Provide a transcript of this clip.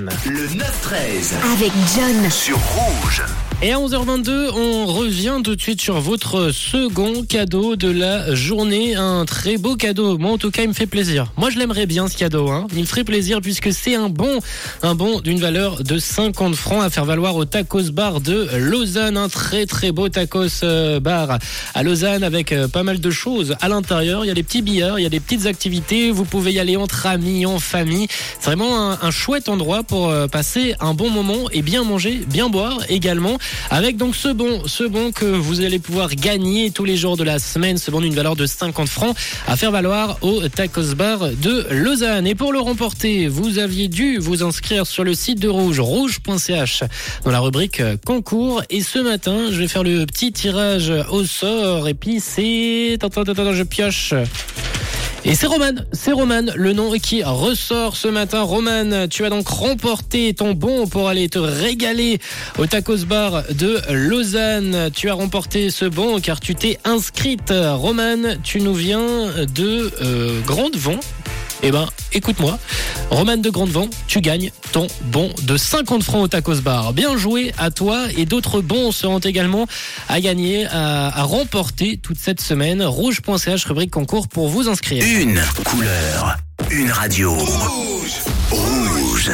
Le 9-13 Avec John. sur Rouge. Et à 11h22, on revient tout de suite sur votre second cadeau de la journée. Un très beau cadeau. Moi, en tout cas, il me fait plaisir. Moi, je l'aimerais bien, ce cadeau. Hein. Il me ferait plaisir puisque c'est un bon, un bon d'une valeur de 50 francs à faire valoir au Tacos Bar de Lausanne. Un très, très beau tacos euh, bar à Lausanne avec euh, pas mal de choses à l'intérieur. Il y a des petits billets, il y a des petites activités. Vous pouvez y aller entre amis, en famille. C'est vraiment un, un chouette endroit pour euh, passer un bon moment et bien manger, bien boire également. Avec donc ce bon, ce bon que vous allez pouvoir gagner tous les jours de la semaine, ce bon d'une valeur de 50 francs à faire valoir au Tacos Bar de Lausanne. Et pour le remporter, vous aviez dû vous inscrire sur le site de Rouge, rouge.ch, dans la rubrique concours. Et ce matin, je vais faire le petit tirage au sort. Et puis c'est, attends, attends, attends, je pioche. Et c'est Roman, c'est Roman, le nom qui ressort ce matin. Roman, tu as donc remporté ton bon pour aller te régaler au Tacos Bar de Lausanne. Tu as remporté ce bon car tu t'es inscrite. Roman, tu nous viens de euh, Grandevent. Eh ben, écoute-moi, Roman de Grandevent, tu gagnes ton bon de 50 francs au Tacos Bar. Bien joué à toi et d'autres bons seront également à gagner, à, à remporter toute cette semaine. Rouge.ch, rubrique concours pour vous inscrire. Une couleur, une radio. Rouge.